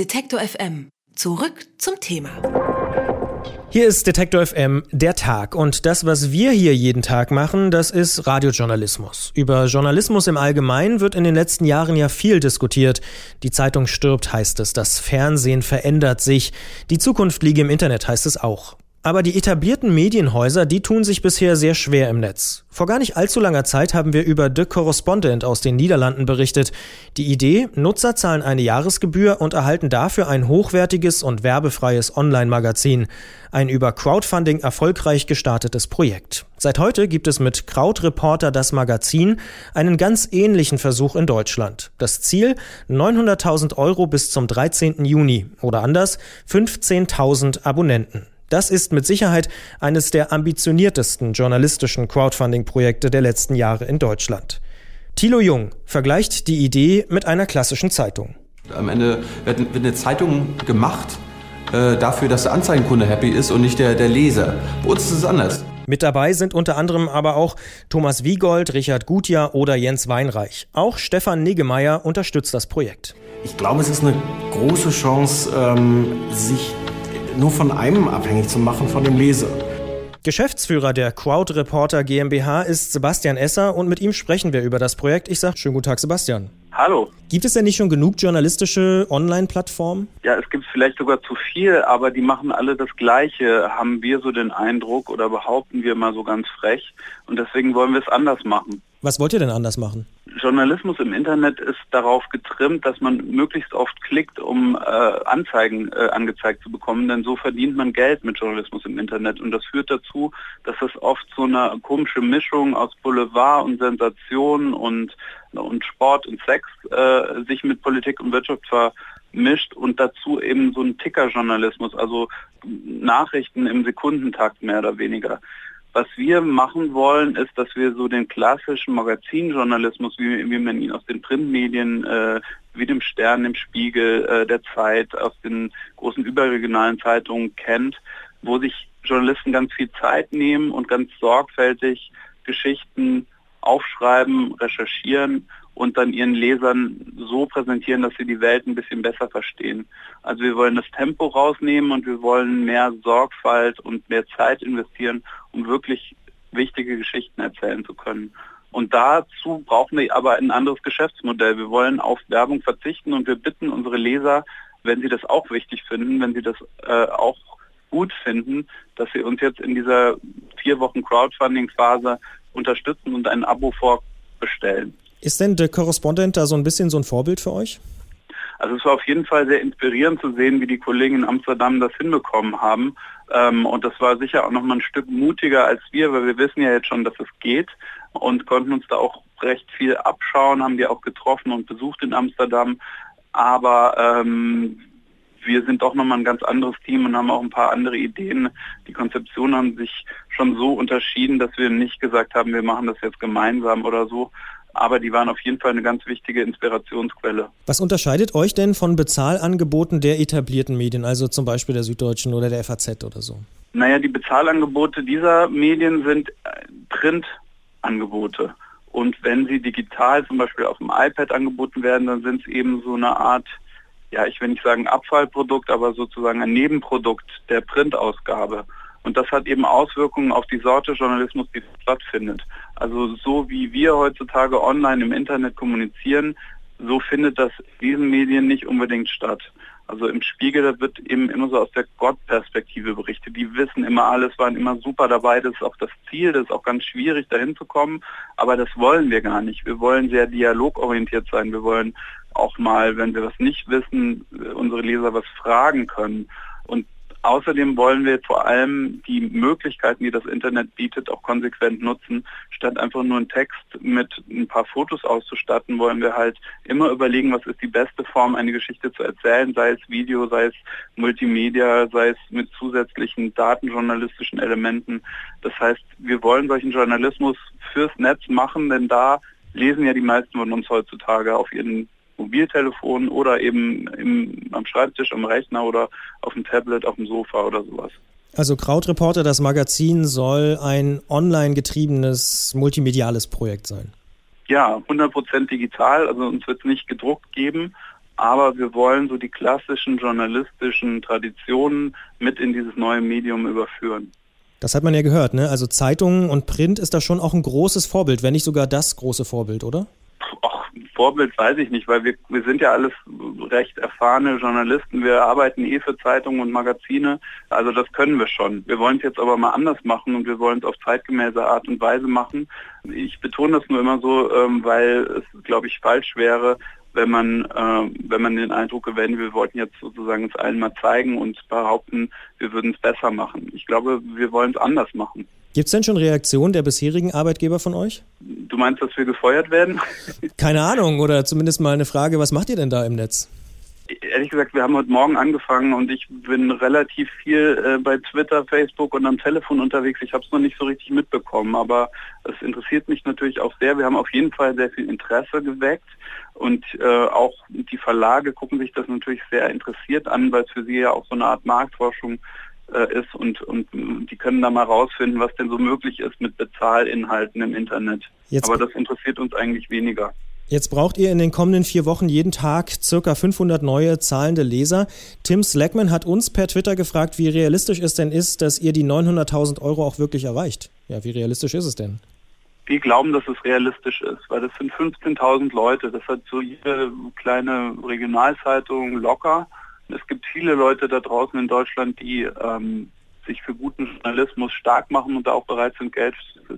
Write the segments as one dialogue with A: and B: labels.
A: Detektor FM. Zurück zum Thema.
B: Hier ist Detektor FM der Tag und das, was wir hier jeden Tag machen, das ist Radiojournalismus. Über Journalismus im Allgemeinen wird in den letzten Jahren ja viel diskutiert. Die Zeitung stirbt, heißt es, das Fernsehen verändert sich, die Zukunft liege im Internet, heißt es auch. Aber die etablierten Medienhäuser, die tun sich bisher sehr schwer im Netz. Vor gar nicht allzu langer Zeit haben wir über The Correspondent aus den Niederlanden berichtet. Die Idee, Nutzer zahlen eine Jahresgebühr und erhalten dafür ein hochwertiges und werbefreies Online-Magazin. Ein über Crowdfunding erfolgreich gestartetes Projekt. Seit heute gibt es mit Krautreporter das Magazin einen ganz ähnlichen Versuch in Deutschland. Das Ziel 900.000 Euro bis zum 13. Juni oder anders 15.000 Abonnenten. Das ist mit Sicherheit eines der ambitioniertesten journalistischen Crowdfunding-Projekte der letzten Jahre in Deutschland. Thilo Jung vergleicht die Idee mit einer klassischen Zeitung.
C: Am Ende wird eine Zeitung gemacht äh, dafür, dass der Anzeigenkunde happy ist und nicht der, der Leser. Bei uns ist es anders.
B: Mit dabei sind unter anderem aber auch Thomas Wiegold, Richard Gutjahr oder Jens Weinreich. Auch Stefan Niggemeier unterstützt das Projekt.
D: Ich glaube, es ist eine große Chance, ähm, sich nur von einem abhängig zu machen, von dem Leser.
B: Geschäftsführer der Crowd Reporter GmbH ist Sebastian Esser und mit ihm sprechen wir über das Projekt. Ich sage schönen guten Tag, Sebastian.
E: Hallo.
B: Gibt es denn nicht schon genug journalistische Online-Plattformen?
E: Ja, es gibt vielleicht sogar zu viel, aber die machen alle das Gleiche, haben wir so den Eindruck oder behaupten wir mal so ganz frech. Und deswegen wollen wir es anders machen.
B: Was wollt ihr denn anders machen?
E: Journalismus im Internet ist darauf getrimmt, dass man möglichst oft klickt, um äh, Anzeigen äh, angezeigt zu bekommen, denn so verdient man Geld mit Journalismus im Internet. Und das führt dazu, dass es oft so eine komische Mischung aus Boulevard und Sensation und, und Sport und Sex äh, sich mit Politik und Wirtschaft vermischt und dazu eben so ein Tickerjournalismus, also Nachrichten im Sekundentakt mehr oder weniger. Was wir machen wollen, ist, dass wir so den klassischen Magazinjournalismus, wie, wie man ihn aus den Printmedien, äh, wie dem Stern, dem Spiegel, äh, der Zeit, aus den großen überregionalen Zeitungen kennt, wo sich Journalisten ganz viel Zeit nehmen und ganz sorgfältig Geschichten aufschreiben, recherchieren und dann ihren Lesern so präsentieren, dass sie die Welt ein bisschen besser verstehen. Also wir wollen das Tempo rausnehmen und wir wollen mehr Sorgfalt und mehr Zeit investieren, um wirklich wichtige Geschichten erzählen zu können. Und dazu brauchen wir aber ein anderes Geschäftsmodell. Wir wollen auf Werbung verzichten und wir bitten unsere Leser, wenn sie das auch wichtig finden, wenn sie das äh, auch gut finden, dass sie uns jetzt in dieser vier Wochen Crowdfunding-Phase unterstützen und ein Abo vorbestellen.
B: Ist denn der Korrespondent da so ein bisschen so ein Vorbild für euch?
E: Also es war auf jeden Fall sehr inspirierend zu sehen, wie die Kollegen in Amsterdam das hinbekommen haben. Ähm, und das war sicher auch noch mal ein Stück mutiger als wir, weil wir wissen ja jetzt schon, dass es geht und konnten uns da auch recht viel abschauen, haben die auch getroffen und besucht in Amsterdam. Aber ähm, wir sind doch nochmal ein ganz anderes Team und haben auch ein paar andere Ideen. Die Konzeptionen haben sich schon so unterschieden, dass wir nicht gesagt haben, wir machen das jetzt gemeinsam oder so. Aber die waren auf jeden Fall eine ganz wichtige Inspirationsquelle.
B: Was unterscheidet euch denn von Bezahlangeboten der etablierten Medien, also zum Beispiel der Süddeutschen oder der FAZ oder so?
E: Naja, die Bezahlangebote dieser Medien sind äh, Printangebote. Und wenn sie digital zum Beispiel auf dem iPad angeboten werden, dann sind es eben so eine Art ja, ich will nicht sagen Abfallprodukt, aber sozusagen ein Nebenprodukt der Printausgabe. Und das hat eben Auswirkungen auf die Sorte Journalismus, die stattfindet. Also so wie wir heutzutage online im Internet kommunizieren, so findet das in diesen Medien nicht unbedingt statt. Also im Spiegel, da wird eben immer so aus der Gottperspektive berichtet. Die wissen immer alles, waren immer super dabei. Das ist auch das Ziel, das ist auch ganz schwierig, dahin zu kommen. Aber das wollen wir gar nicht. Wir wollen sehr dialogorientiert sein. Wir wollen auch mal, wenn wir was nicht wissen, unsere Leser was fragen können. Und Außerdem wollen wir vor allem die Möglichkeiten, die das Internet bietet, auch konsequent nutzen. Statt einfach nur einen Text mit ein paar Fotos auszustatten, wollen wir halt immer überlegen, was ist die beste Form, eine Geschichte zu erzählen, sei es Video, sei es Multimedia, sei es mit zusätzlichen datenjournalistischen Elementen. Das heißt, wir wollen solchen Journalismus fürs Netz machen, denn da lesen ja die meisten von uns heutzutage auf ihren Mobiltelefon oder eben im, am Schreibtisch, am Rechner oder auf dem Tablet, auf dem Sofa oder sowas.
B: Also Krautreporter, das Magazin, soll ein online getriebenes multimediales Projekt sein.
E: Ja, 100% digital. Also uns wird es nicht gedruckt geben, aber wir wollen so die klassischen journalistischen Traditionen mit in dieses neue Medium überführen.
B: Das hat man ja gehört, ne? Also Zeitungen und Print ist da schon auch ein großes Vorbild, wenn nicht sogar das große Vorbild, oder?
E: Vorbild weiß ich nicht, weil wir, wir sind ja alles recht erfahrene Journalisten. Wir arbeiten eh für Zeitungen und Magazine. Also das können wir schon. Wir wollen es jetzt aber mal anders machen und wir wollen es auf zeitgemäße Art und Weise machen. Ich betone das nur immer so, ähm, weil es, glaube ich, falsch wäre, wenn man, äh, wenn man den Eindruck gewinnt, wir wollten jetzt sozusagen es allen mal zeigen und behaupten, wir würden es besser machen. Ich glaube, wir wollen es anders machen.
B: Gibt es denn schon Reaktionen der bisherigen Arbeitgeber von euch?
E: Du meinst, dass wir gefeuert werden?
B: Keine Ahnung, oder zumindest mal eine Frage, was macht ihr denn da im Netz?
E: Ehrlich gesagt, wir haben heute Morgen angefangen und ich bin relativ viel äh, bei Twitter, Facebook und am Telefon unterwegs. Ich habe es noch nicht so richtig mitbekommen, aber es interessiert mich natürlich auch sehr. Wir haben auf jeden Fall sehr viel Interesse geweckt und äh, auch die Verlage gucken sich das natürlich sehr interessiert an, weil es für sie ja auch so eine Art Marktforschung äh, ist und, und die können da mal rausfinden, was denn so möglich ist mit Bezahlinhalten im Internet. Jetzt Aber das interessiert uns eigentlich weniger.
B: Jetzt braucht ihr in den kommenden vier Wochen jeden Tag circa 500 neue zahlende Leser. Tim Slackman hat uns per Twitter gefragt, wie realistisch es denn ist, dass ihr die 900.000 Euro auch wirklich erreicht. Ja, wie realistisch ist es denn?
E: Wir glauben, dass es realistisch ist, weil das sind 15.000 Leute. Das hat so jede kleine Regionalzeitung locker. Es gibt viele Leute da draußen in Deutschland, die ähm, sich für guten Journalismus stark machen und da auch bereit sind, Geld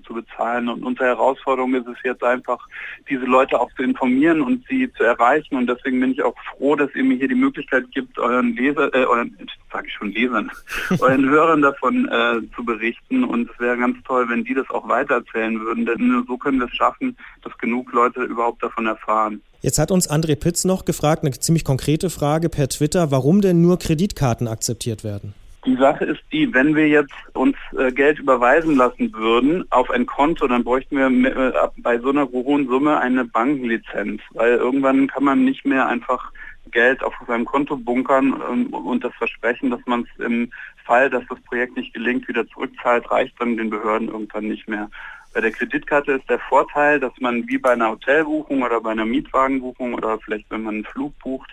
E: zu bezahlen. Und unsere Herausforderung ist es jetzt einfach, diese Leute auch zu informieren und sie zu erreichen. Und deswegen bin ich auch froh, dass ihr mir hier die Möglichkeit gibt, euren Leser, äh, euren, sage ich schon Lesern, euren Hörern davon äh, zu berichten. Und es wäre ganz toll, wenn die das auch weitererzählen würden. Denn nur so können wir es schaffen, dass genug Leute überhaupt davon erfahren.
B: Jetzt hat uns André Pitz noch gefragt, eine ziemlich konkrete Frage per Twitter, warum denn nur Kreditkarten akzeptiert werden?
E: Die Sache ist die, wenn wir jetzt uns äh, Geld überweisen lassen würden auf ein Konto, dann bräuchten wir äh, bei so einer hohen Summe eine Bankenlizenz, weil irgendwann kann man nicht mehr einfach Geld auf seinem Konto bunkern ähm, und das Versprechen, dass man es im Fall, dass das Projekt nicht gelingt, wieder zurückzahlt, reicht dann den Behörden irgendwann nicht mehr. Bei der Kreditkarte ist der Vorteil, dass man wie bei einer Hotelbuchung oder bei einer Mietwagenbuchung oder vielleicht wenn man einen Flug bucht,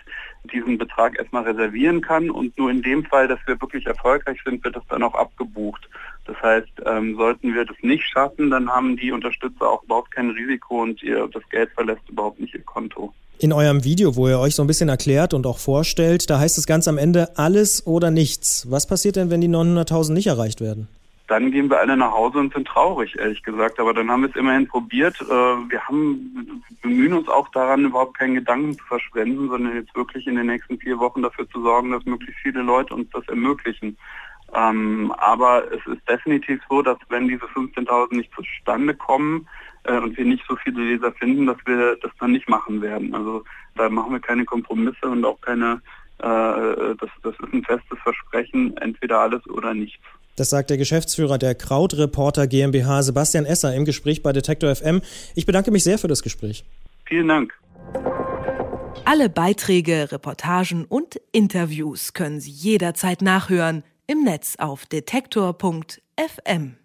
E: diesen Betrag erstmal reservieren kann und nur in dem Fall, dass wir wirklich erfolgreich sind, wird das dann auch abgebucht. Das heißt, ähm, sollten wir das nicht schaffen, dann haben die Unterstützer auch überhaupt kein Risiko und ihr, das Geld verlässt überhaupt nicht ihr Konto.
B: In eurem Video, wo ihr euch so ein bisschen erklärt und auch vorstellt, da heißt es ganz am Ende alles oder nichts. Was passiert denn, wenn die 900.000 nicht erreicht werden?
E: Dann gehen wir alle nach Hause und sind traurig, ehrlich gesagt. Aber dann haben wir es immerhin probiert. Äh, wir haben, bemühen uns auch daran, überhaupt keinen Gedanken zu verschwenden, sondern jetzt wirklich in den nächsten vier Wochen dafür zu sorgen, dass möglichst viele Leute uns das ermöglichen. Ähm, aber es ist definitiv so, dass wenn diese 15.000 nicht zustande kommen äh, und wir nicht so viele Leser finden, dass wir das dann nicht machen werden. Also da machen wir keine Kompromisse und auch keine, äh, das, das ist ein festes Versprechen, entweder alles oder nichts.
B: Das sagt der Geschäftsführer der Krautreporter GmbH Sebastian Esser im Gespräch bei Detektor FM. Ich bedanke mich sehr für das Gespräch.
E: Vielen Dank.
A: Alle Beiträge, Reportagen und Interviews können Sie jederzeit nachhören im Netz auf detektor.fm.